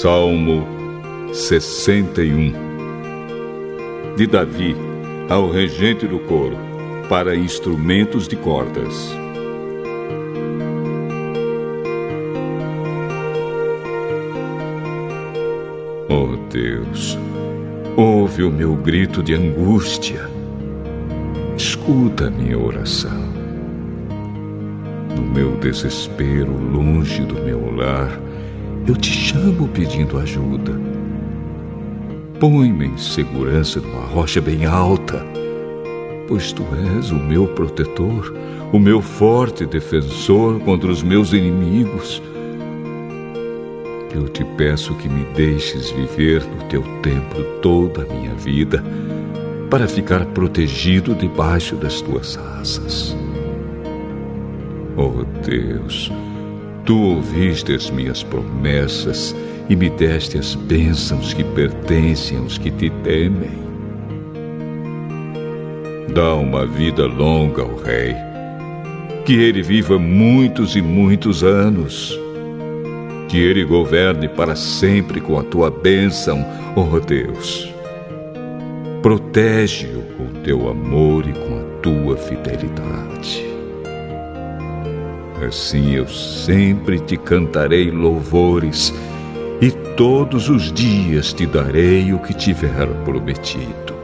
Salmo 61 De Davi ao regente do coro, para instrumentos de cordas. Oh Deus, ouve o meu grito de angústia. Escuta a minha oração. No meu desespero, longe do meu lar, eu te chamo pedindo ajuda. Põe-me em segurança numa rocha bem alta, pois tu és o meu protetor, o meu forte defensor contra os meus inimigos. Eu te peço que me deixes viver no teu templo toda a minha vida, para ficar protegido debaixo das tuas asas. Oh Deus, Tu ouviste as minhas promessas e me deste as bênçãos que pertencem aos que te temem. Dá uma vida longa ao Rei, que ele viva muitos e muitos anos, que ele governe para sempre com a tua bênção, ó Deus. Protege-o com teu amor e com a tua fidelidade. Assim eu sempre te cantarei louvores e todos os dias te darei o que tiver prometido.